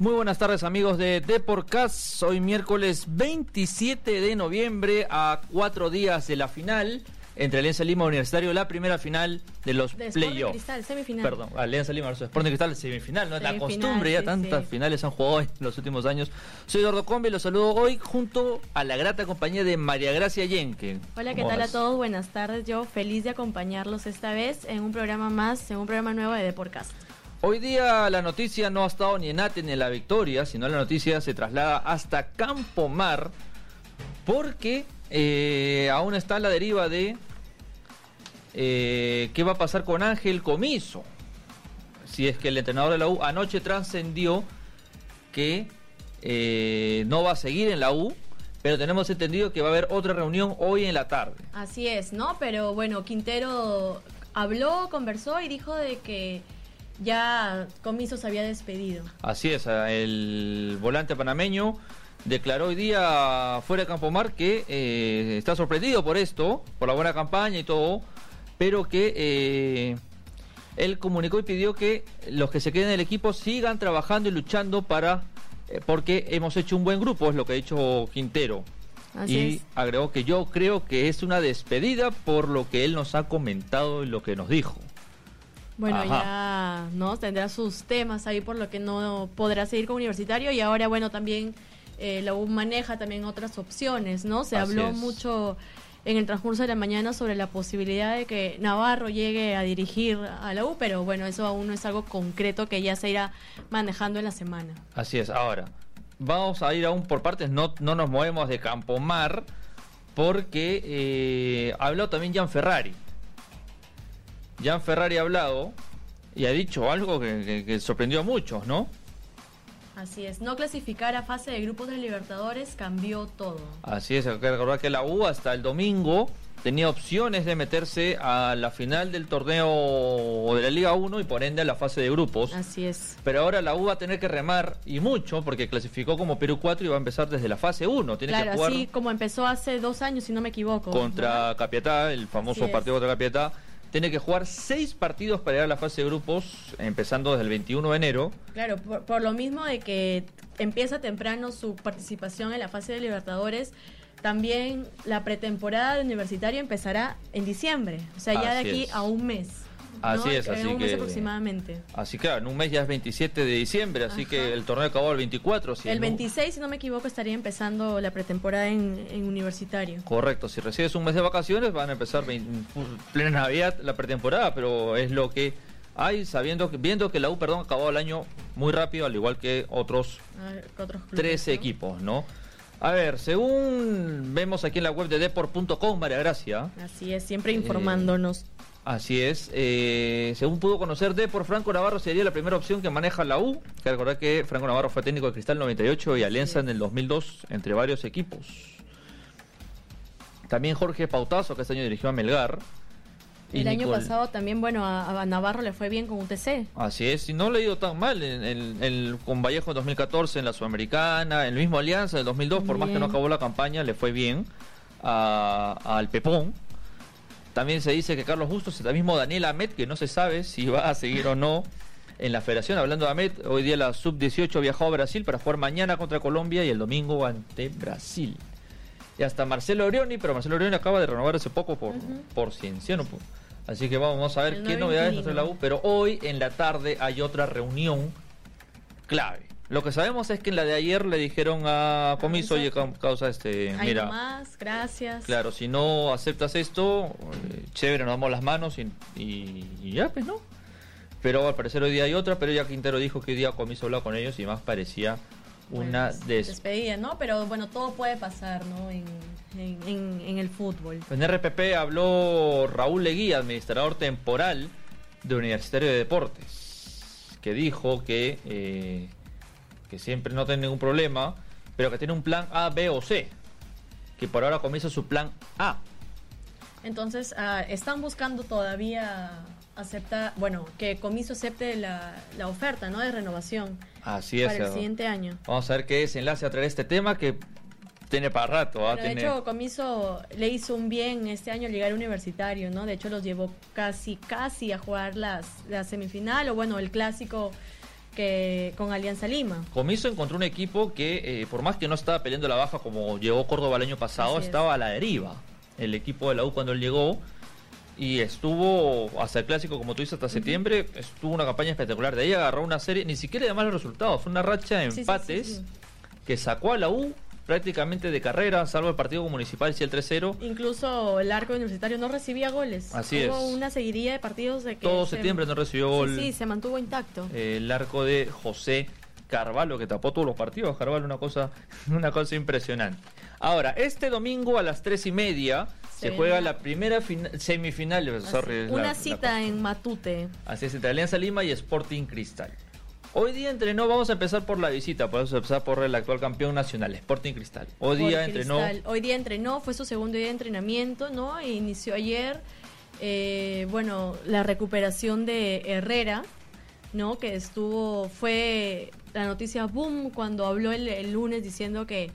Muy buenas tardes amigos de Deporcast. Hoy miércoles 27 de noviembre a cuatro días de la final entre Alianza Lima y Universitario, la primera final de los playoffs. Cristal, semifinal. Perdón, Alianza Lima versus Sporting Cristal, semifinal, ¿no? Es la costumbre, ya tantas sí. finales han jugado en los últimos años. Soy Eduardo Combi, los saludo hoy junto a la grata compañía de María Gracia Yenque. Hola, ¿qué ¿Cómo tal a todos? Buenas tardes. Yo feliz de acompañarlos esta vez en un programa más, en un programa nuevo de Deporcast. Hoy día la noticia no ha estado ni en Ate ni en la victoria, sino la noticia se traslada hasta Campomar porque eh, aún está la deriva de eh, qué va a pasar con Ángel Comiso. Si es que el entrenador de la U anoche trascendió que eh, no va a seguir en la U, pero tenemos entendido que va a haber otra reunión hoy en la tarde. Así es, ¿no? Pero bueno, Quintero habló, conversó y dijo de que ya Comiso se había despedido. Así es, el volante panameño declaró hoy día fuera de Campomar que eh, está sorprendido por esto, por la buena campaña y todo, pero que eh, él comunicó y pidió que los que se queden en el equipo sigan trabajando y luchando para, eh, porque hemos hecho un buen grupo, es lo que ha dicho Quintero. Así y es. agregó que yo creo que es una despedida por lo que él nos ha comentado y lo que nos dijo. Bueno, Ajá. ya no tendrá sus temas ahí por lo que no podrá seguir con Universitario y ahora bueno también eh, la U maneja también otras opciones, ¿no? Se Así habló es. mucho en el transcurso de la mañana sobre la posibilidad de que Navarro llegue a dirigir a la U, pero bueno, eso aún no es algo concreto que ya se irá manejando en la semana. Así es, ahora, vamos a ir aún por partes, no, no nos movemos de Campomar, porque eh, ha hablado también Gian Ferrari. Gian Ferrari ha hablado y ha dicho algo que, que- que sorprendió a muchos, ¿no? Así es, no clasificar a fase de grupos de Libertadores cambió todo. Así es, hay que recordar que la U hasta el domingo tenía opciones de meterse a la final del torneo de la Liga 1 y por ende a la fase de grupos. Así es. Pero ahora la U va a tener que remar y mucho porque clasificó como Perú 4 y va a empezar desde la fase 1. Tiene que Claro, jugar así como empezó hace dos años, si no me equivoco. contra ¿no? Capiatá, el famoso partido contra Capiatá. Tiene que jugar seis partidos para llegar a la fase de grupos, empezando desde el 21 de enero. Claro, por, por lo mismo de que empieza temprano su participación en la fase de Libertadores, también la pretemporada de universitario empezará en diciembre, o sea, ya de aquí es. a un mes. ¿No? Así es, En así un mes que- aproximadamente. Así que claro, en un mes ya es 27 de diciembre, así Ajá. que el torneo acabó el 24. si el no- 26, si no me equivoco, estaría empezando la pretemporada en, en universitario. Correcto, si recibes un mes de vacaciones van a empezar vein- plena Navidad la pretemporada, pero es lo que hay, sabiendo que, viendo que la U, perdón, acabó el año muy rápido, al igual que otros ver, ¿qué otros clubes, 13 no? equipos, ¿no? A ver, según vemos aquí en la web de deport.com, María Gracia, Así es, siempre Eh, informándonos. Así es, eh, según pudo conocer Deport, Franco Navarro sería la primera opción que maneja la U, que recordar que Franco Navarro fue técnico de Cristal 98 y Alianza en el 2002, entre varios equipos. También Jorge Pautazo, que este año dirigió a Melgar. y El año Nicol- pasado también, bueno, a, a Navarro le fue bien con UTC. Así es, y no le ha ido tan mal en, en- en- con Vallejo en 2014, en la Sudamericana, en el mismo Alianza en el 2002, por más que no Bien. acabó la campaña, le fue bien a- al Pepón. También se dice que Carlos Bustos, el mismo Daniel Ahmed, que no se sabe si va a seguir o no en la federación. Hablando de Ahmed, hoy día la sub-18 viajó a Brasil para jugar mañana contra Colombia y el domingo ante Brasil. Y hasta Marcelo Orioni, pero Marcelo Orioni acaba de renovar hace poco por, Ujú. por Cienciano. pues. Así que vamos a ver El qué novedades nos trae la U. Pero hoy en la tarde hay otra reunión clave. Lo que sabemos es que en la de ayer le dijeron a Comiso, oye, causa este, Ahí mira, nomás, gracias. claro, si no aceptas esto, eh, chévere, nos damos las manos y, y- y ya, pues, ¿no? Pero al parecer hoy día hay otra, pero ya Quintero dijo que hoy día Comiso habló con ellos y más parecía una Pues, des... despedida, ¿no? Pero bueno, todo puede pasar, ¿no? En, en, en- en el fútbol. En RPP habló Raúl Leguía, administrador temporal de Universitario de Deportes, que dijo que, eh, que siempre no tiene ningún problema, pero que tiene un plan A, B o C, que por ahora comienza su plan A. Entonces, ah, están buscando todavía aceptar, bueno, que Comiso acepte la, la oferta, ¿no? De renovación Así es. para el siguiente año. Vamos a ver qué desenlace a traer este tema que tiene para rato. ¿ah? Pero de Tiene- hecho, Comiso le hizo un bien este año llegar a universitario, ¿no? De hecho, los llevó casi, casi a jugar las, la semifinal o bueno, el clásico que con Alianza Lima. Comiso encontró un equipo que, eh, por más que no estaba peleando la baja como llegó Córdoba el año pasado, Así es. estaba a la deriva. El equipo de la U cuando él llegó y estuvo hasta el clásico, como tú dices, hasta septiembre, estuvo una campaña espectacular. De ahí agarró una serie, ni siquiera de malos resultados, fue una racha de sí, empates sí, sí. que sacó a la U prácticamente de carrera, salvo el partido con municipal, sí el 3-0. Incluso el arco universitario no recibía goles. Así Hubo es. una seguidilla de partidos de que Todo se- septiembre no recibió gol. Sí, se mantuvo intacto. el arco de José Carvalho que tapó todos los partidos. Carvalho una cosa, una cosa impresionante. Ahora, este domingo a las tres y media se, juega la primera fina- semifinal. Sorry, una la cita en Matute. Así es, entre Alianza Lima y Sporting Cristal. Hoy día entrenó, vamos a empezar por la visita, vamos a empezar por el actual campeón nacional, Sporting Cristal. Hoy día entrenó. Hoy día entrenó, fue su segundo día de entrenamiento, ¿no? E inició ayer, eh, bueno, la recuperación de Herrera, ¿no? Que estuvo, fue la noticia boom cuando habló el, el lunes diciendo que,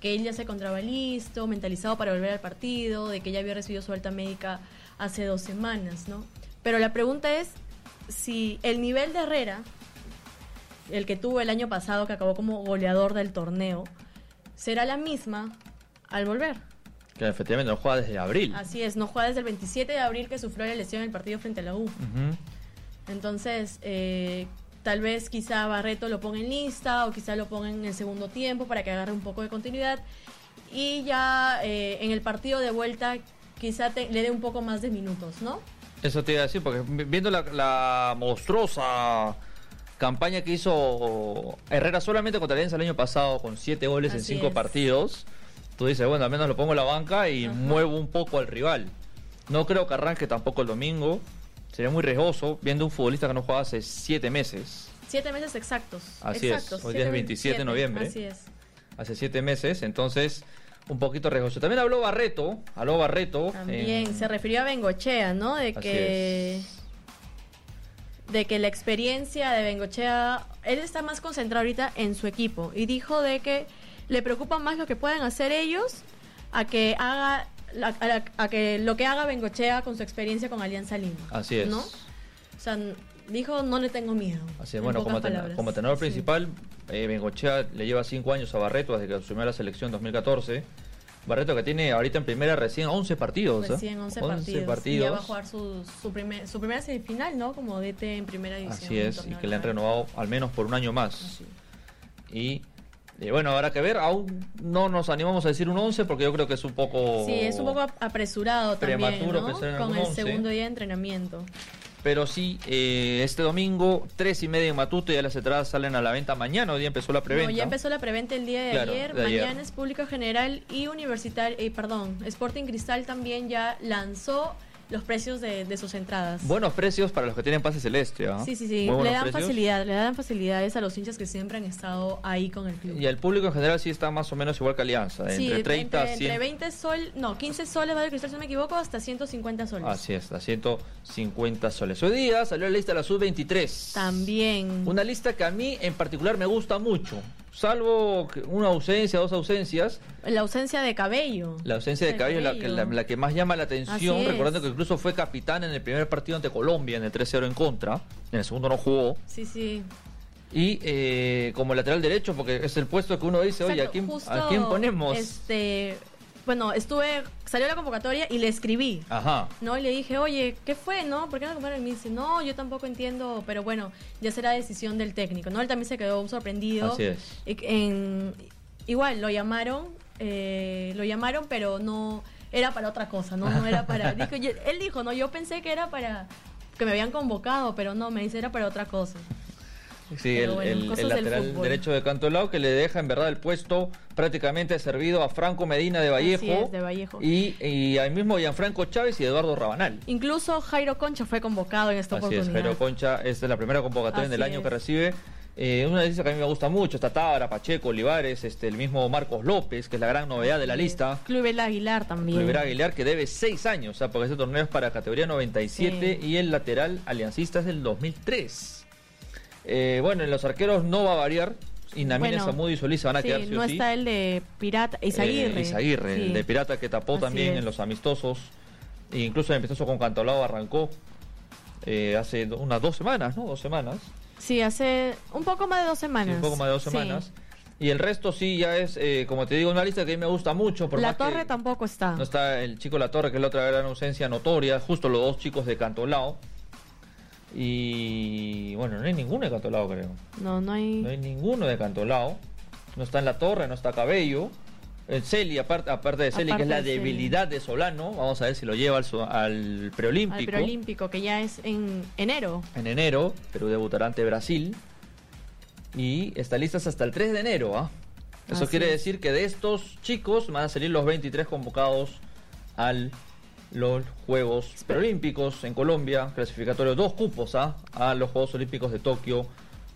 que él ya se encontraba listo, mentalizado para volver al partido, de que ya había recibido su alta médica hace dos semanas, ¿no? Pero la pregunta es si el nivel de Herrera, el que tuvo el año pasado, que acabó como goleador del torneo, será la misma al volver. que efectivamente no juega desde abril. Así es, no juega desde el 27 de abril que sufrió la lesión en el partido frente a la U. Entonces, eh, tal vez quizá Barreto lo ponga en lista o quizá lo ponga en el segundo tiempo para que agarre un poco de continuidad. Y ya eh, en el partido de vuelta quizá te- le dé un poco más de minutos, ¿no? Eso te iba a decir, porque vi- viendo la, la monstruosa campaña que hizo Herrera solamente contra Alianza el año pasado, con siete goles en cinco es. partidos, tú dices, bueno, al menos lo pongo en la banca y Ajá. muevo un poco al rival. No creo que arranque tampoco el domingo. Sería muy riesgoso viendo un futbolista que no juega hace siete meses. Siete meses exactos. Así es, exactos, hoy día es siete, 27 de noviembre. Así es. Hace siete meses, entonces un poquito riesgoso. También habló Barreto, habló Barreto. También en- se refirió a Bengochea, ¿no? De Así que es. De que la experiencia de Bengochea, él está más concentrado ahorita en su equipo y dijo de que le preocupa más lo que puedan hacer ellos a que haga a, que lo que haga Bengochea con su experiencia con Alianza Lima. Así es. ¿No? O sea, dijo no le tengo miedo. Así es, en bueno, como, ten- como tenor Sí. principal, eh, Bengochea le lleva cinco años a Barreto desde que asumió la selección en 2014. Barreto que tiene ahorita en primera recién 11 partidos. ¿eh? Recién 11 partidos. Y partidos. ya va a jugar su, su, primer, su primera semifinal, ¿no? Como DT en primera división. Así es, y que le han renovado al menos por un año más. Así. Y eh, bueno, habrá que ver. Aún no nos animamos a decir un 11 porque yo creo que es un poco. Sí, es un poco ap- apresurado también, Prematuro ¿no? Con el once. segundo día de entrenamiento. Pero sí, eh, este domingo, tres y media en Matute, ya las entradas salen a la venta mañana. Hoy día empezó la preventa. No, ya empezó la preventa el día de Claro, ayer. de ayer. Mañana es público general y universitario, eh, perdón, Sporting Cristal también ya lanzó los precios de, de sus entradas. Buenos precios para los que tienen pase celeste. ¿ah? Sí, sí, sí. Muy Le dan precios. facilidad, le dan facilidades a los hinchas que siempre han estado ahí con el club. Y el público en general sí está más o menos igual que Alianza, Sí, entre 30 a entre, 100. entre 20 sol, no, 15 soles va de cristal, si no me equivoco, hasta 150 soles. Así es, a 150 soles. Hoy día salió la lista de la sub-23. También. Una lista que a mí en particular me gusta mucho. Salvo una ausencia, dos ausencias. La ausencia de cabello. La ausencia de El Cabello es la que, la, la que más llama la atención. Recordando que incluso fue capitán en el primer partido ante Colombia en el 3-0 en contra. En el segundo no jugó. Sí, sí. Y eh, como lateral derecho, porque es el puesto que uno dice, oye, ¿a quién, ¿a quién ponemos? Este, bueno, estuve, salió la convocatoria y le escribí. Ajá. ¿no? Y le dije, oye, ¿qué fue, no? ¿Por qué no compraron? Y me dice, no, yo tampoco entiendo, pero bueno, ya será decisión del técnico, ¿no? Él también se quedó sorprendido. Así es. En, igual, lo llamaron, eh, lo llamaron, pero no, era para otra cosa, ¿no? No era para, dijo, él dijo, no, yo pensé que era para, que me habían convocado, pero no, me dice, era para otra cosa. Sí, el, bueno, el- cosas el del lateral derecho de Cantolao que le deja en verdad el puesto prácticamente servido a Franco Medina de Vallejo. Así es, de Vallejo. Y, y ahí mismo Gianfranco Chávez y Eduardo Rabanal. Incluso Jairo Concha fue convocado en esta Así es, oportunidad. Jairo Concha es la primera convocatoria en el Así año es. que recibe. Eh, una lista que a mí me gusta mucho, está Tábara, Pacheco, Olivares, este, el mismo Marcos López, que es la gran novedad de la lista. Clubel Aguilar también. Rivera Aguilar, que debe seis años, o sea, porque este torneo es para categoría 97 Sí. y el lateral aliancista es del 2003. Eh, bueno, en los arqueros no va a variar. Inamine, Bueno, Zamudio y Solís se van a sí, quedar sí no o sí. está el de Pirata, Isaguirre. Eh, Izaguirre, Sí. el de Pirata que tapó Así también es. en los amistosos. E incluso el amistoso con Cantolao arrancó eh, hace do- unas dos semanas, ¿no? Dos semanas. Sí, hace un poco más de dos semanas. un poco más de dos semanas. Y el resto sí ya es, eh, como te digo, una lista que a mí me gusta mucho. Por La Torre tampoco está. No está el chico La Torre, que es la otra gran ausencia notoria. Justo los dos chicos de Cantolao. Y bueno, no hay ninguno de Cantolao, creo. No, no hay. No hay ninguno de Cantolao. No está en La Torre, no está Cabello. El Celi, aparte, aparte de Celi, que es la de debilidad de Solano. Vamos a ver si lo lleva al, su- al Al preolímpico. preolímpico, que ya es en enero. en enero, Perú debutará ante Brasil. Y está lista hasta el 3 de enero. ¿ah? Eso Así quiere decir que de estos chicos van a salir los 23 convocados al los Juegos Preolímpicos en Colombia, clasificatorios, dos cupos ¿ah? a los Juegos Olímpicos de Tokio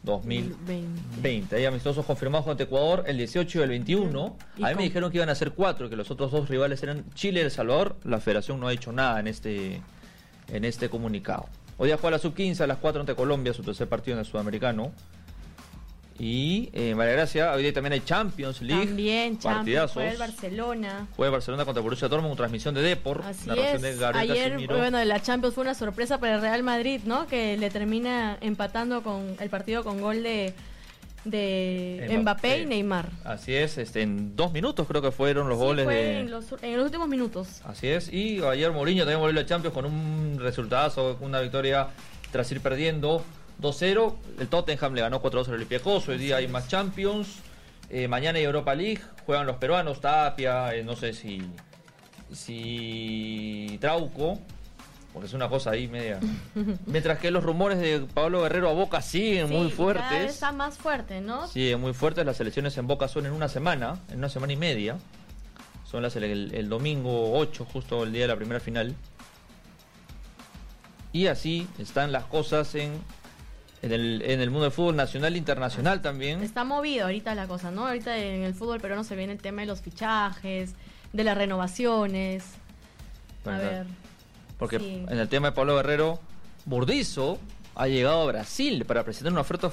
2020. Hay amistosos confirmados ante Ecuador el 18 y el 21. Y A mí me dijeron que iban a ser cuatro, que los otros dos rivales eran Chile y El Salvador. La federación no ha hecho nada en este, en este comunicado. Hoy día juega la sub-15 a las 4 ante Colombia, su tercer partido en el sudamericano. Y eh, María Gracia, hoy día también hay Champions League. También, Champions, fue el Barcelona. Juega Barcelona contra Borussia Dortmund, con transmisión de Depor. Así es. de Ayer, Casimiro. bueno, la Champions fue una sorpresa para el Real Madrid, ¿no? Que le termina empatando con el partido con gol de, de Mbappé. Mbappé y Neymar. Así es, este, en dos minutos creo que fueron los Sí, goles fue de... en, los, en los últimos minutos. Así es, y ayer Mourinho también volvió a la Champions con un resultado, una victoria tras ir perdiendo 2-0. El Tottenham le ganó 4-2 al Olympiacos, hoy día hay más Champions. Eh, mañana hay Europa League, juegan los peruanos, Tapia, eh, no sé si, si Trauco, porque es una cosa ahí media. Mientras que los rumores de Pablo Guerrero a Boca siguen Sí, muy y cada vez fuertes. está más fuerte, ¿no? Siguen muy fuertes, las elecciones en Boca son en una semana, en una semana y media. Son las ele- el, el domingo 8, justo el día de la primera final. Y así están las cosas en, en, el, en el mundo del fútbol nacional e internacional también. Está movido ahorita la cosa, ¿no? Ahorita en el fútbol peruano se viene el tema de los fichajes, de las renovaciones. A ver. Porque sí. en el tema de Pablo Guerrero, Burdizo ha llegado a Brasil para presentar una oferta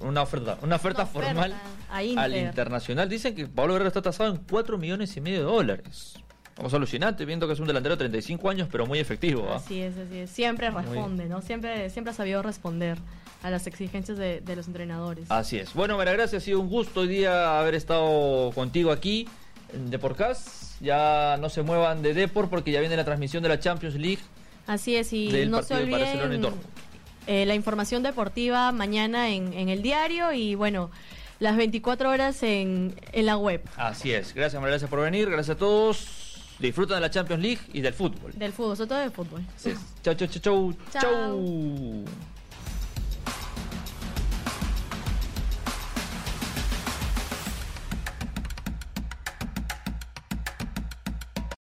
una oferta, una oferta Una formal al internacional. Dicen que Pablo Guerrero está tasado en 4 millones y medio de dólares. Vamos alucinante, viendo que es un delantero de 35 años, pero muy efectivo. ¿ah? Así es, así es. Siempre responde, ¿no? Siempre, siempre ha sabido responder a las exigencias de, de los entrenadores. Así es. Bueno, María Gracia, ha sido un gusto hoy día haber estado contigo aquí en Deporcast. Ya no se muevan de Depor porque ya viene la transmisión de la Champions League Así es, y del no se olviden eh, la información deportiva mañana en, en el diario y bueno, las 24 horas en, en la web Así es. Gracias, María Gracia, por venir. Gracias a todos. Disfrutan de la Champions League y del fútbol. del fútbol, sobre todo del fútbol. Chau, chau, chau, chau. Chau.